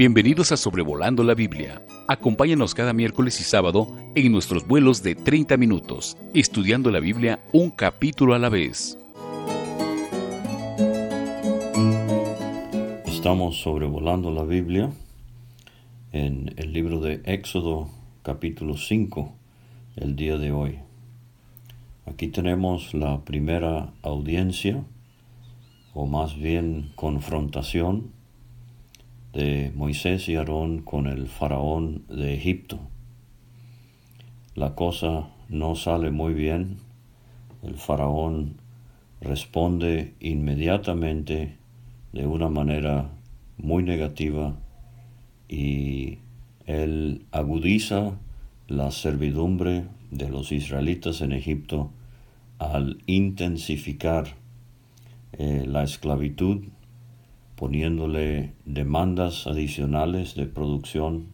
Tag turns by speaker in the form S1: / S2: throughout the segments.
S1: Bienvenidos a Sobrevolando la Biblia. Acompáñanos cada miércoles y sábado en nuestros vuelos de 30 minutos, estudiando la Biblia un capítulo a la vez.
S2: Estamos sobrevolando la Biblia en el libro de Éxodo capítulo 5 el día de hoy. Aquí tenemos la primera audiencia, o más bien confrontación, de Moisés y Aarón con el faraón de Egipto. La cosa no sale muy bien. El faraón responde inmediatamente de una manera muy negativa y él agudiza la servidumbre de los israelitas en Egipto al intensificar eh, la esclavitud poniéndole demandas adicionales de producción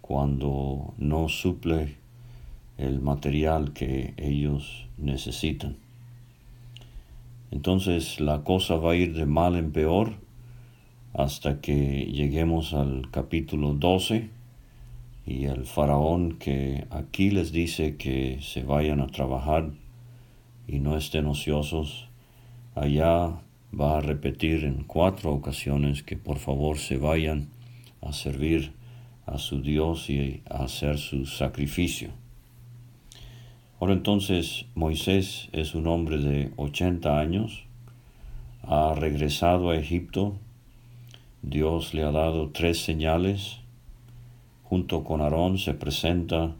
S2: cuando no suple el material que ellos necesitan. Entonces la cosa va a ir de mal en peor hasta que lleguemos al capítulo 12 y el faraón que aquí les dice que se vayan a trabajar y no estén ociosos, allá va a repetir en cuatro ocasiones que por favor se vayan a servir a su Dios y a hacer su sacrificio. Ahora entonces Moisés es un hombre de 80 años, ha regresado a Egipto, Dios le ha dado tres señales, junto con Aarón se presenta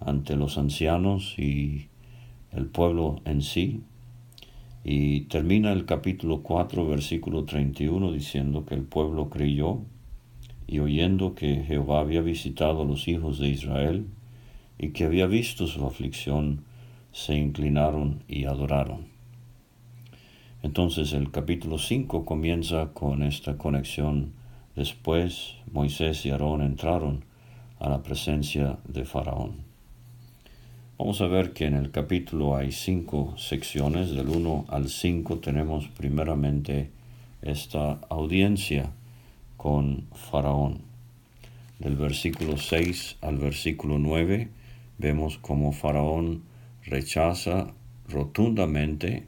S2: ante los ancianos y el pueblo en sí, y termina el capítulo 4, versículo 31, diciendo que el pueblo creyó y oyendo que Jehová había visitado a los hijos de Israel y que había visto su aflicción, se inclinaron y adoraron. Entonces el capítulo 5 comienza con esta conexión. Después Moisés y Aarón entraron a la presencia de Faraón. Vamos a ver que en el capítulo hay cinco secciones, del 1 al 5 tenemos primeramente esta audiencia con Faraón. Del versículo 6 al versículo 9 vemos cómo Faraón rechaza rotundamente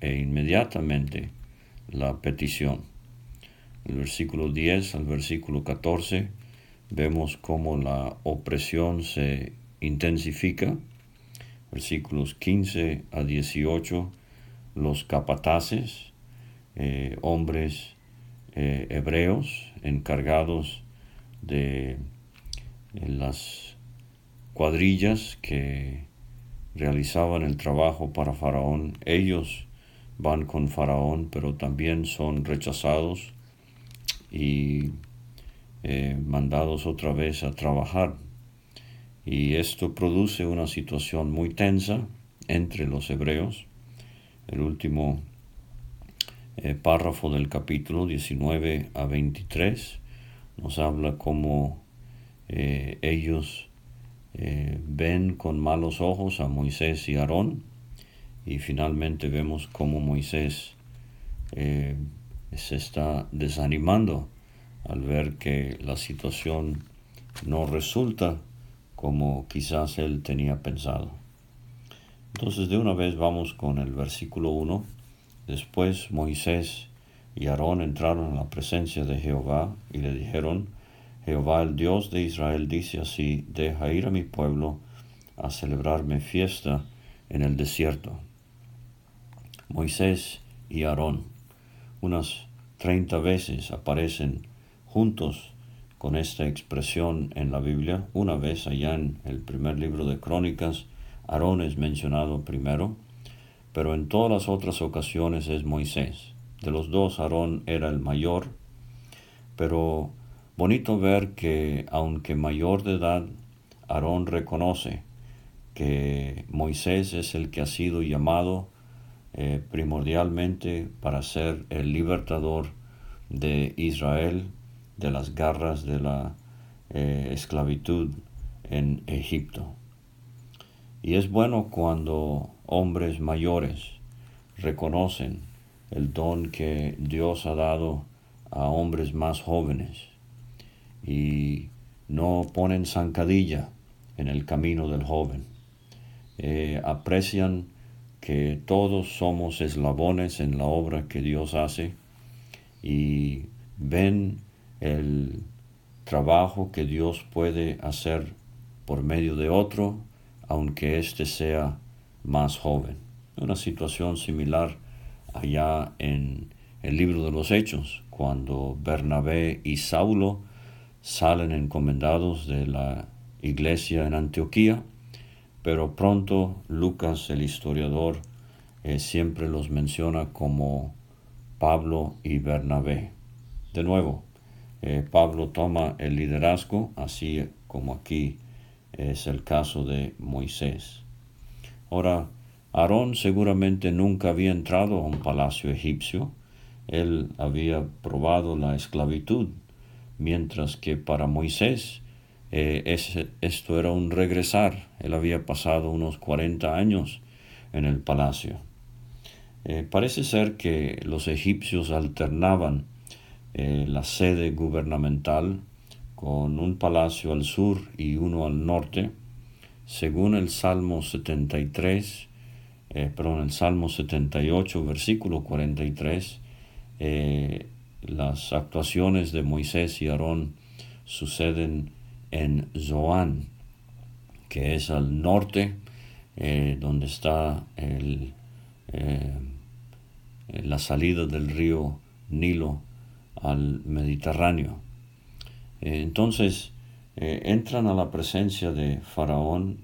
S2: e inmediatamente la petición. Del versículo 10 al versículo 14 vemos cómo la opresión se intensifica versículos 15 a 18, los capataces, eh, hombres eh, hebreos encargados de las cuadrillas que realizaban el trabajo para Faraón. Ellos van con Faraón, pero también son rechazados y eh, mandados otra vez a trabajar y esto produce una situación muy tensa entre los hebreos. El último eh, párrafo del capítulo 19 a 23 nos habla cómo eh, ellos eh, ven con malos ojos a Moisés y Aarón y finalmente vemos cómo Moisés se está desanimando al ver que la situación no resulta como quizás él tenía pensado. Entonces de una vez vamos con el versículo 1. Después Moisés y Aarón entraron a la presencia de Jehová y le dijeron, Jehová el Dios de Israel dice así, deja ir a mi pueblo a celebrarme fiesta en el desierto. Moisés y Aarón unas treinta veces aparecen juntos con esta expresión en la Biblia. Una vez allá en el primer libro de Crónicas, Aarón es mencionado primero, pero en todas las otras ocasiones es Moisés. De los dos, Aarón era el mayor, pero bonito ver que aunque mayor de edad, Aarón reconoce que Moisés es el que ha sido llamado eh, primordialmente para ser el libertador de Israel de las garras de la eh, esclavitud en Egipto. Y es bueno cuando hombres mayores reconocen el don que Dios ha dado a hombres más jóvenes y no ponen zancadilla en el camino del joven. Eh, aprecian que todos somos eslabones en la obra que Dios hace y ven el trabajo que Dios puede hacer por medio de otro, aunque éste sea más joven. Una situación similar allá en el libro de los Hechos, cuando Bernabé y Saulo salen encomendados de la iglesia en Antioquía, pero pronto Lucas, el historiador, eh, siempre los menciona como Pablo y Bernabé. De nuevo, eh, Pablo toma el liderazgo, así como aquí es el caso de Moisés. Ahora, Aarón seguramente nunca había entrado a un palacio egipcio, él había probado la esclavitud, mientras que para Moisés eh, esto era un regresar, él había pasado unos 40 años en el palacio. Eh, parece ser que los egipcios alternaban eh, la sede gubernamental con un palacio al sur y uno al norte, según el Salmo 73, eh, perdón, el Salmo 78, versículo 43, eh, las actuaciones de Moisés y Aarón suceden en Zoán, que es al norte, eh, donde está el, la salida del río Nilo al Mediterráneo. entonces, entran a la presencia de Faraón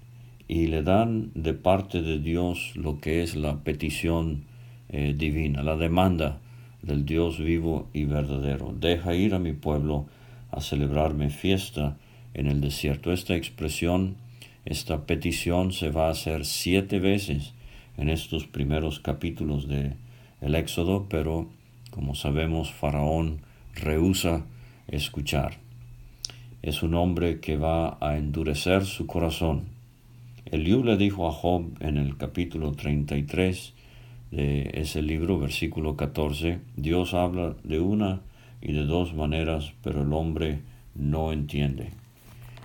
S2: y le dan de parte de Dios lo que es la petición eh, divina, la demanda del Dios vivo y verdadero. Deja ir a mi pueblo a celebrarme fiesta en el desierto. Esta expresión, esta petición se va a hacer siete veces en estos primeros capítulos de el Éxodo, pero como sabemos, Faraón rehúsa escuchar. Es un hombre que va a endurecer su corazón Eliú le dijo a Job en el capítulo 33 de ese libro, versículo 14, Dios habla de una y de dos maneras, pero el hombre no entiende.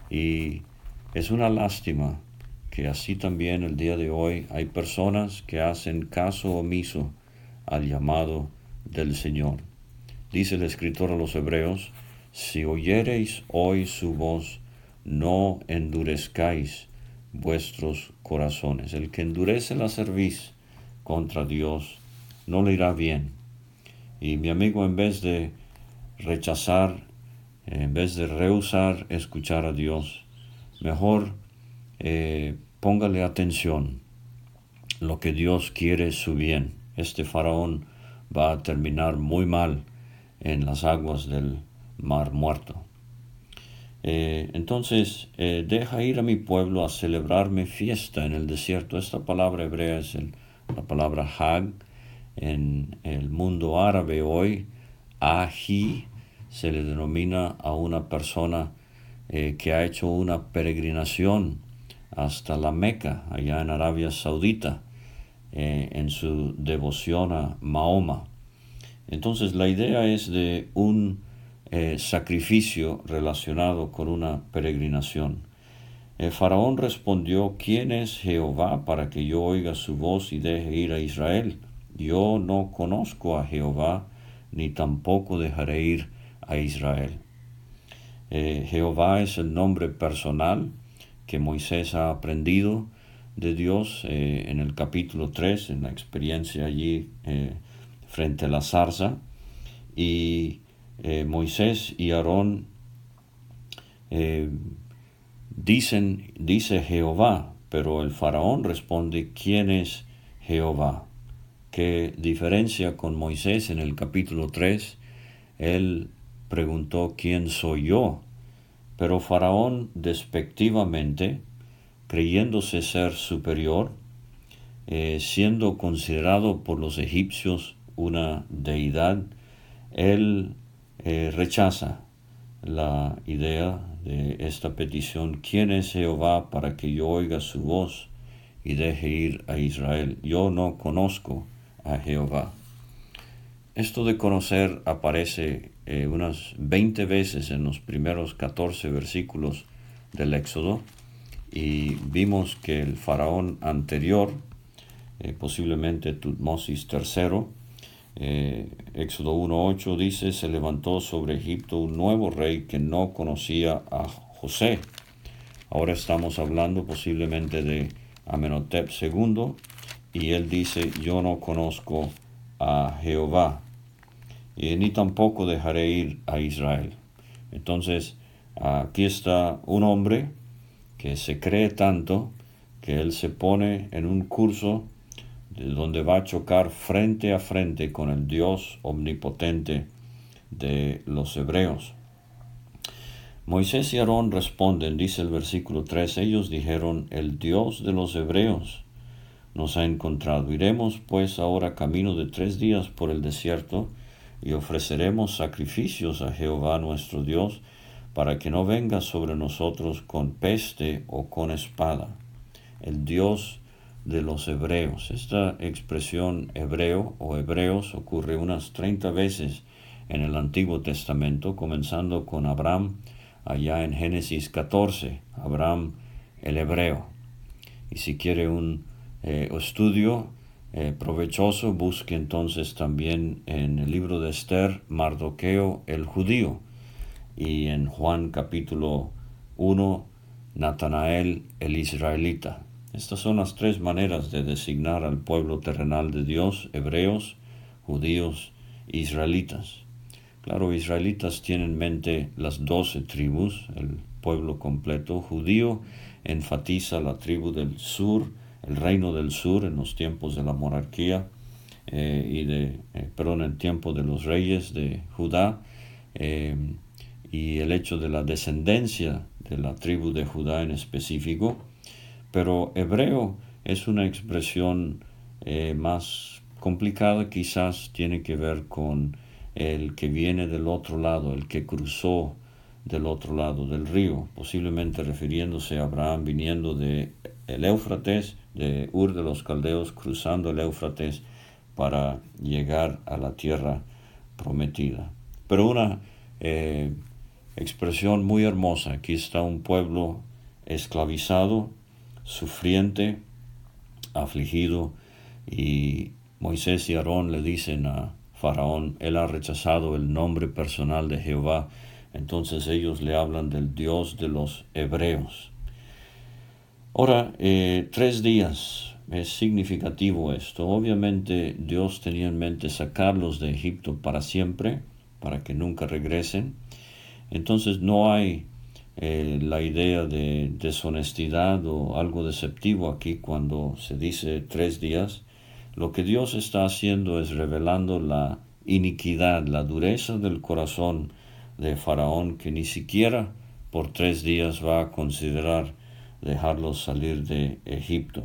S2: Y es una lástima que así también el día de hoy hay personas que hacen caso omiso al llamado del Señor. Dice el escritor a los hebreos, si oyereis hoy su voz, no endurezcáis vuestros corazones. El que endurece la cerviz contra Dios no le irá bien. Y mi amigo, en vez de rechazar, en vez de rehusar escuchar a Dios, mejor eh, póngale atención. Lo que Dios quiere es su bien. Este faraón va a terminar muy mal en las aguas del mar muerto. Eh, entonces, eh, deja ir a mi pueblo a celebrarme fiesta en el desierto. Esta palabra hebrea es la palabra Hag. En el mundo árabe hoy, Aji se le denomina a una persona eh, que ha hecho una peregrinación hasta la Meca, allá en Arabia Saudita, en su devoción a Mahoma. Entonces la idea es de un eh, sacrificio relacionado con una peregrinación. El faraón respondió, ¿quién es Jehová para que yo oiga su voz y deje ir a Israel? Yo no conozco a Jehová, ni tampoco dejaré ir a Israel. Eh, Jehová es el nombre personal que Moisés ha aprendido de Dios eh, en el capítulo 3, en la experiencia allí frente a la zarza. Y eh, Moisés y Aarón eh, dicen, dice Jehová, pero el faraón responde, ¿quién es Jehová? ¿Qué diferencia con Moisés en el capítulo 3? Él preguntó, ¿quién soy yo? Pero faraón despectivamente, creyéndose ser superior, eh, siendo considerado por los egipcios una deidad, él eh, rechaza la idea de esta petición, ¿quién es Jehová para que yo oiga su voz y deje ir a Israel? Yo no conozco a Jehová. esto de conocer aparece eh, unas 20 veces en los primeros 14 versículos del Éxodo y vimos que el faraón anterior, eh, posiblemente Tutmosis III, eh, Éxodo 1.8 dice, se levantó sobre Egipto un nuevo rey que no conocía a José. Ahora estamos hablando posiblemente de Amenhotep II y él dice, yo no conozco a Jehová y ni tampoco dejaré ir a Israel. Entonces, aquí está un hombre que se cree tanto que él se pone en un curso donde va a chocar frente a frente con el Dios omnipotente de los hebreos. Moisés y Aarón responden, dice el versículo 3, ellos dijeron, el Dios de los hebreos nos ha encontrado. Iremos pues ahora camino de tres días por el desierto, y ofreceremos sacrificios a Jehová nuestro Dios, para que no venga sobre nosotros con peste o con espada. El Dios de los hebreos. Esta expresión hebreo o hebreos ocurre unas 30 veces en el Antiguo Testamento, comenzando con Abraham allá en Génesis 14, Abraham el hebreo. Y si quiere un eh, estudio eh, provechoso, busque entonces también en el libro de Esther Mardoqueo el judío y en Juan capítulo 1 Natanael el israelita. Estas son las tres maneras de designar al pueblo terrenal de Dios, hebreos, judíos, israelitas. Claro, israelitas tienen en mente las doce tribus, el pueblo completo. Judío enfatiza la tribu del sur, el reino del sur en los tiempos de la monarquía eh, y de, eh, perdón, el tiempo de los reyes de Judá eh, y el hecho de la descendencia de la tribu de Judá en específico, pero hebreo es una expresión más complicada, quizás tiene que ver con el que viene del otro lado, el que cruzó del otro lado del río, posiblemente refiriéndose a Abraham viniendo de el Éufrates, de Ur de los Caldeos, cruzando el Éufrates para llegar a la tierra prometida. Pero una eh, expresión muy hermosa, aquí está un pueblo esclavizado, sufriente, afligido, y Moisés y Aarón le dicen a Faraón, él ha rechazado el nombre personal de Jehová, entonces ellos le hablan del Dios de los hebreos. Ahora, eh, tres días es significativo esto. Obviamente Dios tenía en mente sacarlos de Egipto para siempre, para que nunca regresen. Entonces no hay eh, la idea de deshonestidad o algo deceptivo aquí cuando se dice tres días. Lo que Dios está haciendo es revelando la iniquidad, la dureza del corazón de Faraón que ni siquiera por tres días va a considerar dejarlos salir de Egipto.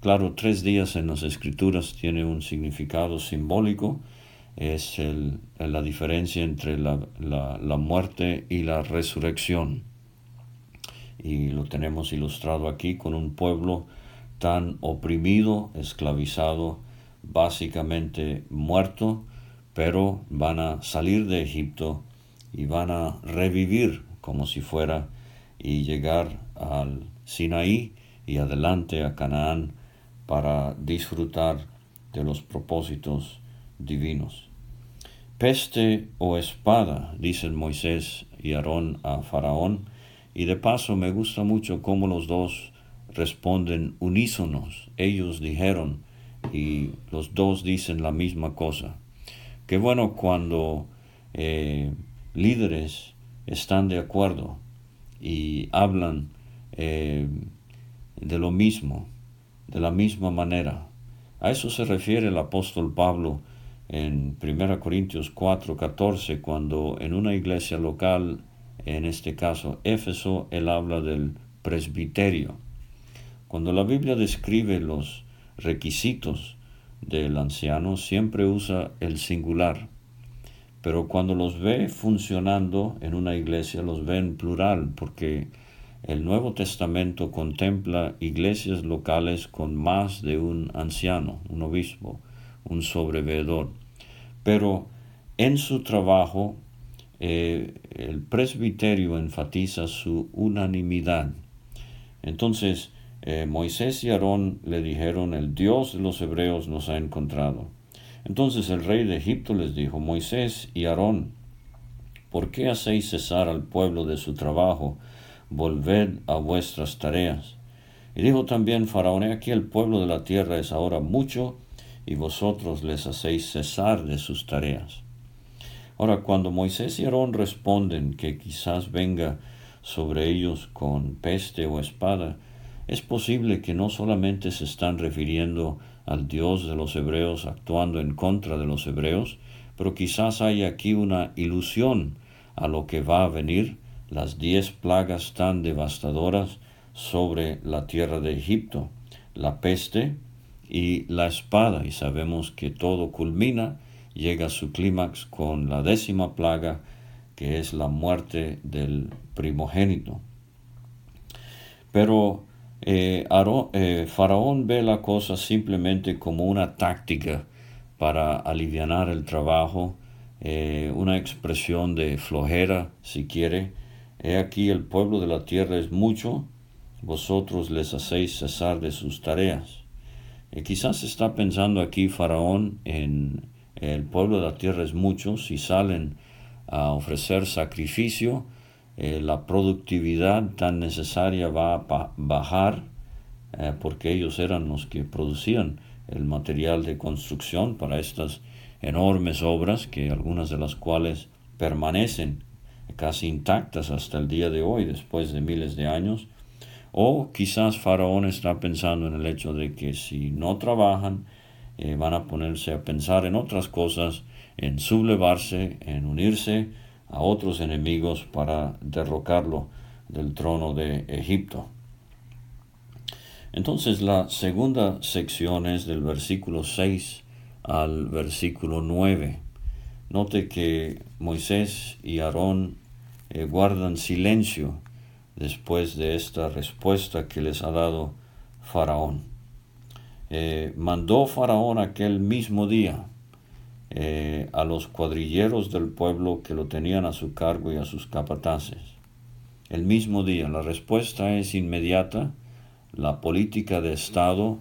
S2: Claro, tres días en las escrituras tiene un significado simbólico, es la diferencia entre la, la muerte y la resurrección. Y lo tenemos ilustrado aquí con un pueblo tan oprimido, esclavizado, básicamente muerto, pero van a salir de Egipto y van a revivir como si fuera y llegar al Sinaí y adelante a Canaán para disfrutar de los propósitos divinos. Peste o espada, dicen Moisés y Aarón a Faraón, y de paso me gusta mucho cómo los dos responden unísonos. Ellos dijeron y los dos dicen la misma cosa. Qué bueno cuando eh, líderes están de acuerdo y hablan eh, de lo mismo, de la misma manera. A eso se refiere el apóstol Pablo en 1 Corintios 4, 14, cuando en una iglesia local, en este caso Éfeso, él habla del presbiterio. Cuando la Biblia describe los requisitos del anciano, siempre usa el singular pero cuando los ve funcionando en una iglesia, los ve en plural, porque el Nuevo Testamento contempla iglesias locales con más de un anciano, un obispo, un sobreveedor. pero en su trabajo eh, el presbiterio enfatiza su unanimidad. Entonces, eh, Moisés y Aarón le dijeron, el Dios de los hebreos nos ha encontrado. Entonces el rey de Egipto les dijo, Moisés y Aarón, ¿por qué hacéis cesar al pueblo de su trabajo? Volved a vuestras tareas. Y dijo también Faraón, aquí el pueblo de la tierra es ahora mucho, y vosotros les hacéis cesar de sus tareas. Ahora, cuando Moisés y Aarón responden que quizás venga sobre ellos con peste o espada, es posible que no solamente se están refiriendo al Dios de los hebreos actuando en contra de los hebreos, pero quizás hay aquí una ilusión a lo que va a venir, las diez plagas tan devastadoras sobre la tierra de Egipto, la peste y la espada, y sabemos que todo culmina, llega a su clímax con la décima plaga, que es la muerte del primogénito. Pero eh, eh, Faraón ve la cosa simplemente como una táctica para aliviar el trabajo, eh, una expresión de flojera, si quiere. He aquí el pueblo de la tierra es mucho, vosotros les hacéis cesar de sus tareas. Y quizás está pensando aquí Faraón en el pueblo de la tierra es mucho, si salen a ofrecer sacrificio, eh, la productividad tan necesaria va a bajar eh, porque ellos eran los que producían el material de construcción para estas enormes obras que algunas de las cuales permanecen casi intactas hasta el día de hoy después de miles de años o quizás Faraón está pensando en el hecho de que si no trabajan, eh, van a ponerse a pensar en otras cosas, en sublevarse, en unirse a otros enemigos para derrocarlo del trono de Egipto. Entonces la segunda sección es del versículo 6 al versículo 9. Note que Moisés y Aarón eh, guardan silencio después de esta respuesta que les ha dado Faraón. Eh, mandó Faraón aquel mismo día eh, a los cuadrilleros del pueblo que lo tenían a su cargo y a sus capataces. El mismo día, la respuesta es inmediata, la política de Estado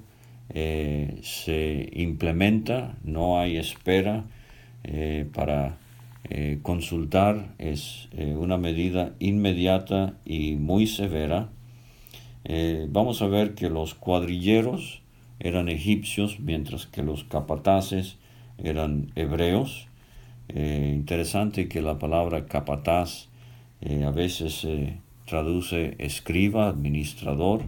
S2: eh, se implementa, no hay espera para eh, consultar es eh, una medida inmediata y muy severa. Eh, vamos a ver que los cuadrilleros eran egipcios, mientras que los capataces eran hebreos. interesante que la palabra capataz a veces se traduce escriba, administrador.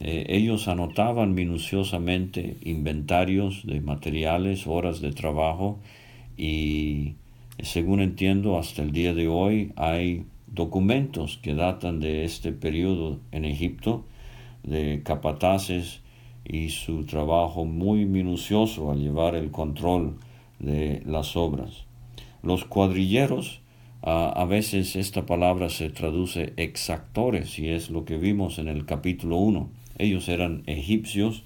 S2: ellos anotaban minuciosamente inventarios de materiales, horas de trabajo y según entiendo, hasta el día de hoy hay documentos que datan de este periodo en Egipto, de capataces y su trabajo muy minucioso al llevar el control de las obras. Los cuadrilleros, a veces esta palabra se traduce exactores y es lo que vimos en el capítulo 1. Ellos eran egipcios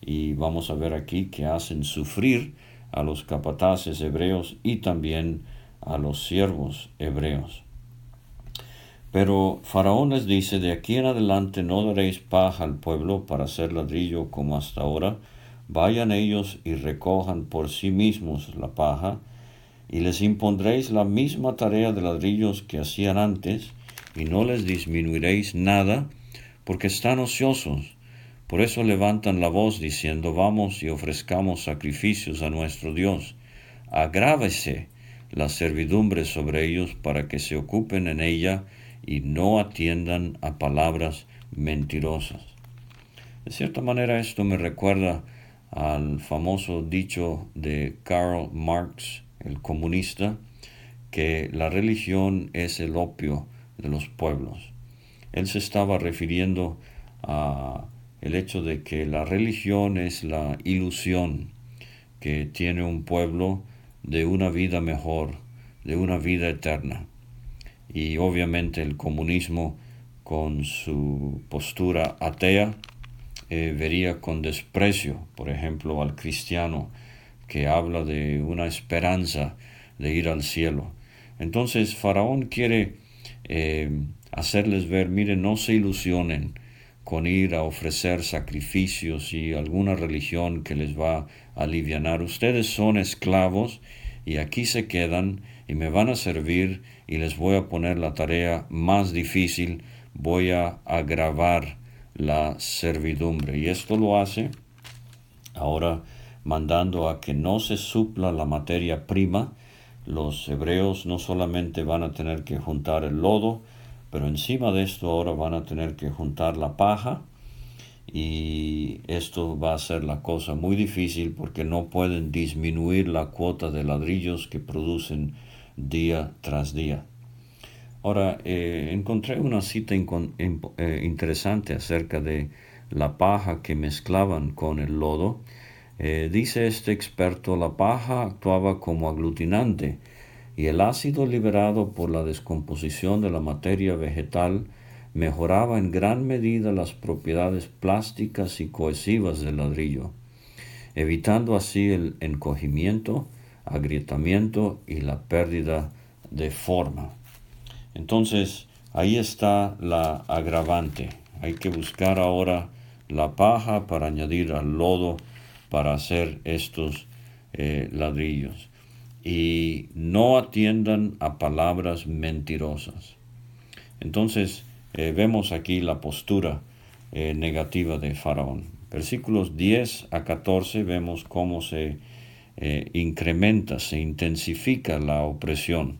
S2: y vamos a ver aquí que hacen sufrir a los capataces hebreos y también a los siervos hebreos. Pero Faraón les dice, de aquí en adelante no daréis paja al pueblo para hacer ladrillo como hasta ahora, vayan ellos y recojan por sí mismos la paja, y les impondréis la misma tarea de ladrillos que hacían antes, y no les disminuiréis nada, porque están ociosos. Por eso levantan la voz diciendo, vamos y ofrezcamos sacrificios a nuestro Dios. Agrávese la servidumbre sobre ellos para que se ocupen en ella y no atiendan a palabras mentirosas. De cierta manera esto me recuerda al famoso dicho de Karl Marx, el comunista, que la religión es el opio de los pueblos. Él se estaba refiriendo a el hecho de que la religión es la ilusión que tiene un pueblo de una vida mejor, de una vida eterna. Y obviamente el comunismo con su postura atea eh, vería con desprecio, por ejemplo, al cristiano que habla de una esperanza de ir al cielo. Entonces Faraón quiere eh, hacerles ver, miren, no se ilusionen con ir a ofrecer sacrificios y alguna religión que les va a aliviar. Ustedes son esclavos y aquí se quedan y me van a servir y les voy a poner la tarea más difícil, voy a agravar la servidumbre. Y esto lo hace ahora mandando a que no se supla la materia prima. Los hebreos no solamente van a tener que juntar el lodo, pero encima de esto ahora van a tener que juntar la paja y esto va a ser la cosa muy difícil porque no pueden disminuir la cuota de ladrillos que producen día tras día. Ahora, eh, encontré una cita eh, interesante acerca de la paja que mezclaban con el lodo. Eh, dice este experto, la paja actuaba como aglutinante y el ácido liberado por la descomposición de la materia vegetal mejoraba en gran medida las propiedades plásticas y cohesivas del ladrillo, evitando así el encogimiento, agrietamiento y la pérdida de forma. Entonces, ahí está la agravante. Hay que buscar ahora la paja para añadir al lodo para hacer estos eh, ladrillos. Y no atiendan a palabras mentirosas. Entonces, eh, vemos aquí la postura eh, negativa de Faraón. Versículos 10 a 14 vemos cómo se incrementa, se intensifica la opresión.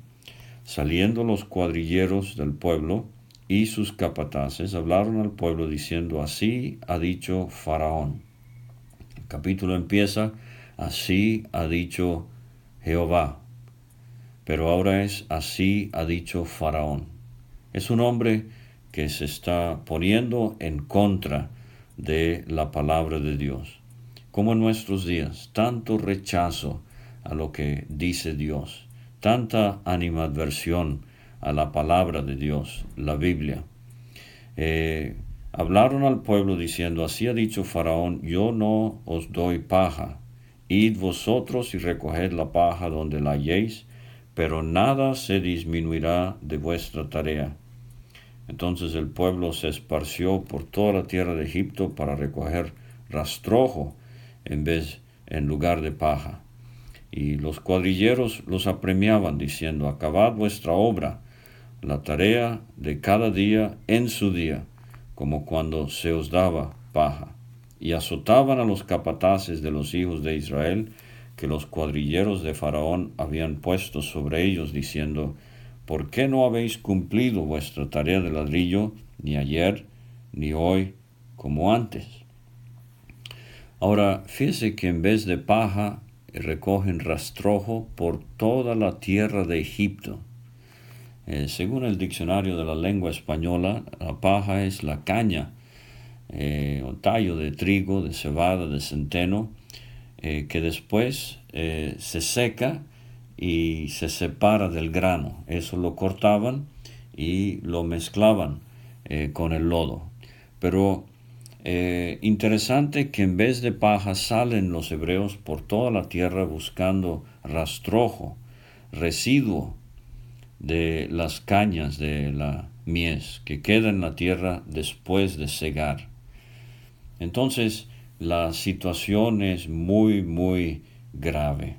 S2: Saliendo los cuadrilleros del pueblo y sus capataces hablaron al pueblo diciendo, así ha dicho Faraón. El capítulo empieza, así ha dicho Jehová. Pero ahora es, así ha dicho Faraón. Es un hombre que se está poniendo en contra de la palabra de Dios. Como en nuestros días, tanto rechazo a lo que dice Dios tanta animadversión a la palabra de Dios, la Biblia. Eh, hablaron al pueblo diciendo, así ha dicho Faraón, yo no os doy paja, id vosotros y recoged la paja donde la halléis, pero nada se disminuirá de vuestra tarea. Entonces el pueblo se esparció por toda la tierra de Egipto para recoger rastrojo en vez en lugar de paja. Y los cuadrilleros los apremiaban diciendo, acabad vuestra obra, la tarea de cada día en su día, como cuando se os daba paja. Y azotaban a los capataces de los hijos de Israel, que los cuadrilleros de Faraón habían puesto sobre ellos, diciendo, ¿por qué no habéis cumplido vuestra tarea de ladrillo, ni ayer, ni hoy, como antes? Ahora, fíjese que en vez de paja recogen rastrojo por toda la tierra de Egipto. Eh, según el diccionario de la lengua española, la paja es la caña eh, o tallo de trigo, de cebada, de centeno, eh, que después se seca y se separa del grano. Eso lo cortaban y lo mezclaban con el lodo. Pero eh, interesante que en vez de paja salen los hebreos por toda la tierra buscando rastrojo, residuo de las cañas de la mies que queda en la tierra después de cegar. Entonces la situación es muy, muy grave.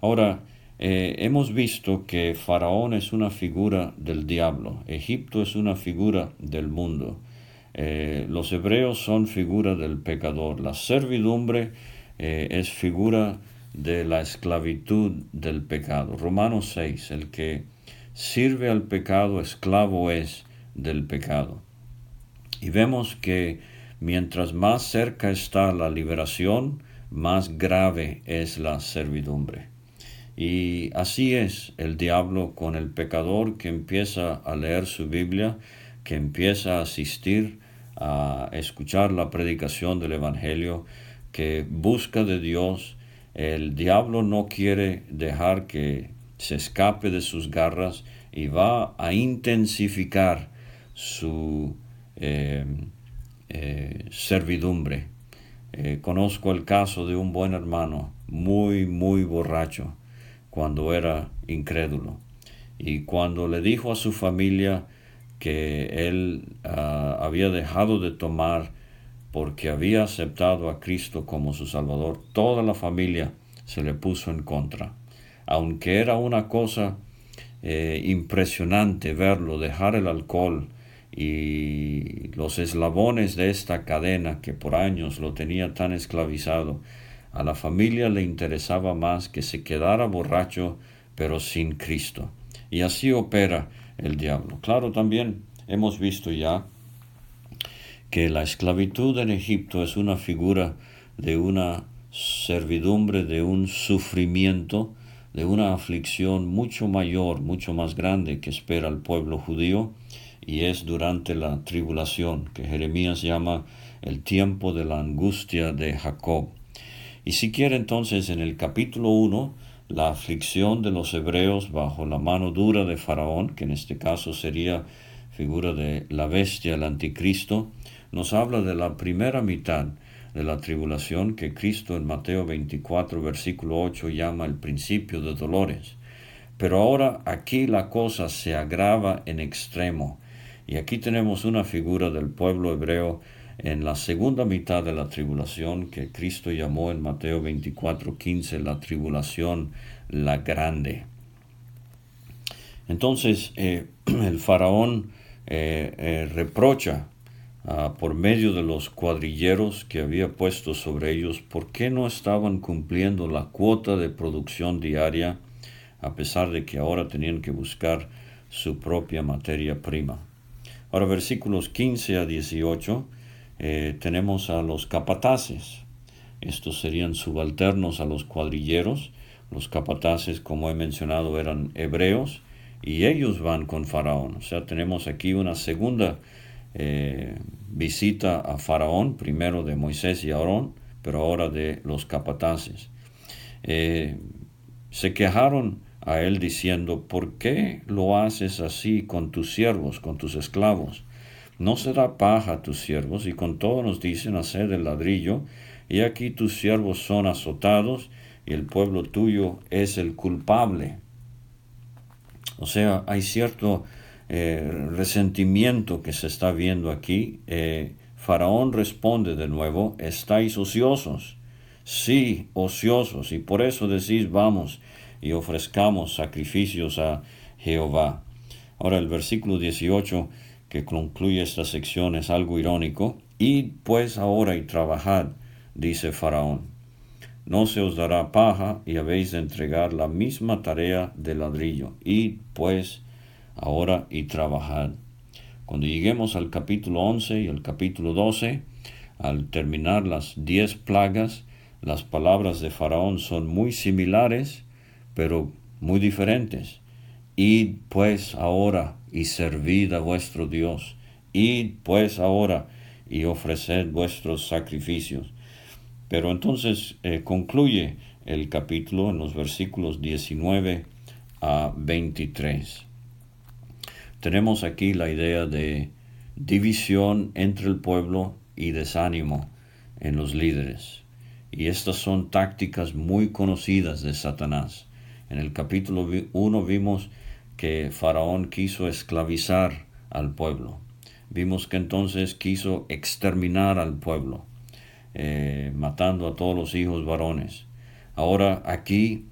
S2: Ahora, eh, hemos visto que Faraón es una figura del diablo, Egipto es una figura del mundo. Eh, los hebreos son figura del pecador. La servidumbre eh, es figura de la esclavitud del pecado. Romanos 6, el que sirve al pecado, esclavo es del pecado. Y vemos que mientras más cerca está la liberación, más grave es la servidumbre. Y así es el diablo con el pecador que empieza a leer su Biblia, que empieza a asistir a escuchar la predicación del Evangelio, que busca de Dios. El diablo no quiere dejar que se escape de sus garras y va a intensificar su eh, eh, servidumbre. Eh, conozco el caso de un buen hermano muy, muy borracho cuando era incrédulo. Y cuando le dijo a su familia que él ah, había dejado de tomar porque había aceptado a Cristo como su Salvador, toda la familia se le puso en contra. Aunque era una cosa eh, impresionante verlo dejar el alcohol y los eslabones de esta cadena que por años lo tenía tan esclavizado, a la familia le interesaba más que se quedara borracho pero sin Cristo. Y así opera el diablo. Claro, también hemos visto ya que la esclavitud en Egipto es una figura de una servidumbre, de un sufrimiento, de una aflicción mucho mayor, mucho más grande que espera el pueblo judío, y es durante la tribulación, que Jeremías llama el tiempo de la angustia de Jacob. Y si quiere entonces en el capítulo 1, la aflicción de los hebreos bajo la mano dura de Faraón, que en este caso sería figura de la bestia, el anticristo, nos habla de la primera mitad de la tribulación que Cristo en Mateo 24, versículo 8 llama el principio de dolores. Pero ahora aquí la cosa se agrava en extremo, y aquí tenemos una figura del pueblo hebreo en la segunda mitad de la tribulación que Cristo llamó en Mateo 24, 15 la tribulación la grande. Entonces eh, el faraón eh, eh, reprocha ah, por medio de los cuadrilleros que había puesto sobre ellos por qué no estaban cumpliendo la cuota de producción diaria a pesar de que ahora tenían que buscar su propia materia prima. Ahora versículos 15 a 18 eh, tenemos a los capataces. Estos serían subalternos a los cuadrilleros. Los capataces, como he mencionado, eran hebreos y ellos van con Faraón. O sea, tenemos aquí una segunda eh, visita a Faraón, primero de Moisés y Aarón, pero ahora de los capataces. Eh, se quejaron a él diciendo, ¿por qué lo haces así con tus siervos, con tus esclavos? No será paja tus siervos, y con todo nos dicen hacer el ladrillo, y aquí tus siervos son azotados, y el pueblo tuyo es el culpable. O sea, hay cierto eh, resentimiento que se está viendo aquí. Eh, Faraón responde de nuevo, estáis ociosos. Sí, ociosos, y por eso decís, vamos y ofrezcamos sacrificios a Jehová. Ahora el versículo 18 que concluye esta sección es algo irónico. Id pues ahora y trabajad, dice Faraón. No se os dará paja y habéis de entregar la misma tarea de ladrillo. Id pues ahora y trabajad. Cuando lleguemos al capítulo 11 y al capítulo 12, al terminar las diez plagas, las palabras de Faraón son muy similares, pero muy diferentes. Id pues ahora y servid a vuestro Dios. Id pues ahora y ofreced vuestros sacrificios. Pero entonces eh, concluye el capítulo en los versículos 19 a 23. Tenemos aquí la idea de división entre el pueblo y desánimo en los líderes. Y estas son tácticas muy conocidas de Satanás. En el capítulo 1 vimos que Faraón quiso esclavizar al pueblo. Vimos que entonces quiso exterminar al pueblo, eh, matando a todos los hijos varones. Ahora aquí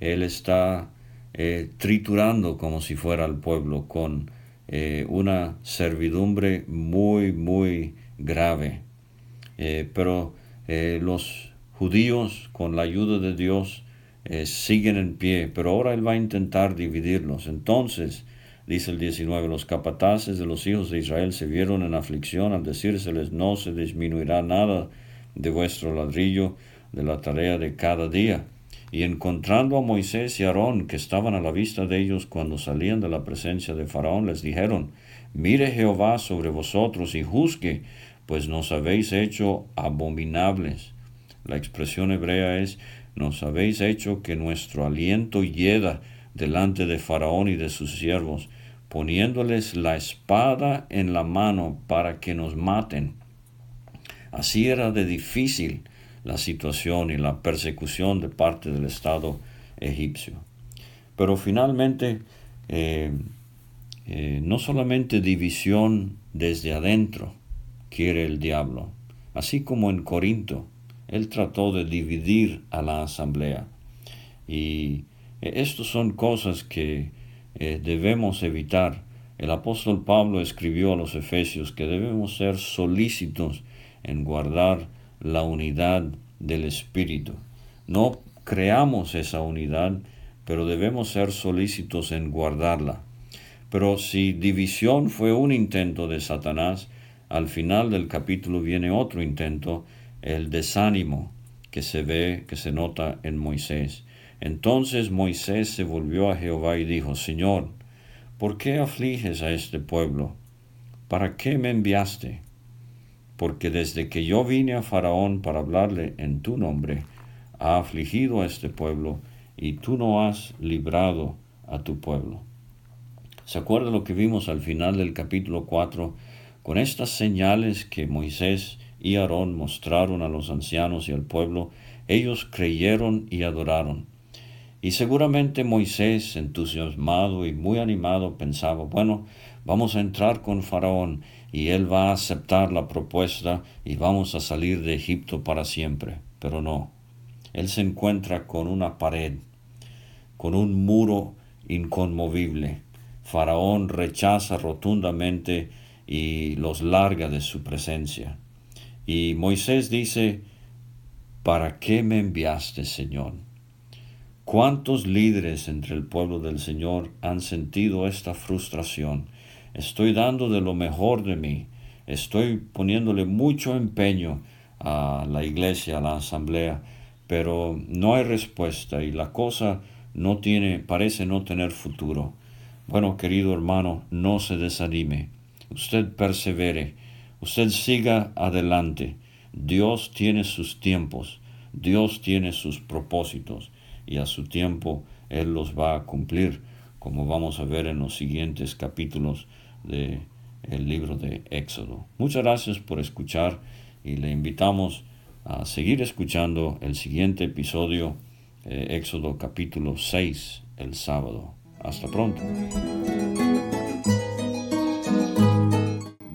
S2: él está eh, triturando como si fuera al pueblo con eh, una servidumbre muy, muy grave. pero los judíos, con la ayuda de Dios, eh, siguen en pie, pero ahora él va a intentar dividirlos. Entonces, dice el 19, los capataces de los hijos de Israel se vieron en aflicción al decírseles, no se disminuirá nada de vuestro ladrillo de la tarea de cada día. Y encontrando a Moisés y Aarón, que estaban a la vista de ellos cuando salían de la presencia de Faraón, les dijeron, Mire Jehová sobre vosotros y juzgue, pues nos habéis hecho abominables. La expresión hebrea es nos habéis hecho que nuestro aliento hieda delante de Faraón y de sus siervos, poniéndoles la espada en la mano para que nos maten. Así era de difícil la situación y la persecución de parte del Estado egipcio. Pero finalmente, eh, eh, no solamente división desde adentro quiere el diablo, así como en Corinto, él trató de dividir a la asamblea. Y eh, estas son cosas que debemos evitar. El apóstol Pablo escribió a los Efesios que debemos ser solícitos en guardar la unidad del Espíritu. No creamos esa unidad, pero debemos ser solícitos en guardarla. Pero si división fue un intento de Satanás, al final del capítulo viene otro intento, el desánimo que se ve, que se nota en Moisés. Entonces Moisés se volvió a Jehová y dijo, Señor, ¿por qué afliges a este pueblo? ¿Para qué me enviaste? porque desde que yo vine a Faraón para hablarle en tu nombre, ha afligido a este pueblo, y tú no has librado a tu pueblo. ¿Se acuerda lo que vimos al final del capítulo 4? Con estas señales que Moisés y Aarón mostraron a los ancianos y al pueblo, ellos creyeron y adoraron. Y seguramente Moisés, entusiasmado y muy animado, pensaba, bueno, vamos a entrar con Faraón y él va a aceptar la propuesta y vamos a salir de Egipto para siempre. Pero no, él se encuentra con una pared, con un muro inconmovible. Faraón rechaza rotundamente y los larga de su presencia. Y Moisés dice, ¿para qué me enviaste, Señor? ¿Cuántos líderes entre el pueblo del Señor han sentido esta frustración? estoy dando de lo mejor de mí, estoy poniéndole mucho empeño a la iglesia, a la asamblea, pero no hay respuesta y la cosa no tiene, parece no tener futuro. Bueno, querido hermano, no se desanime, usted persevere, usted siga adelante. Dios tiene sus tiempos, Dios tiene sus propósitos y a su tiempo Él los va a cumplir, como vamos a ver en los siguientes capítulos de el libro de Éxodo. Muchas gracias por escuchar y le invitamos a seguir escuchando el siguiente episodio, Éxodo capítulo 6, el sábado. Hasta pronto.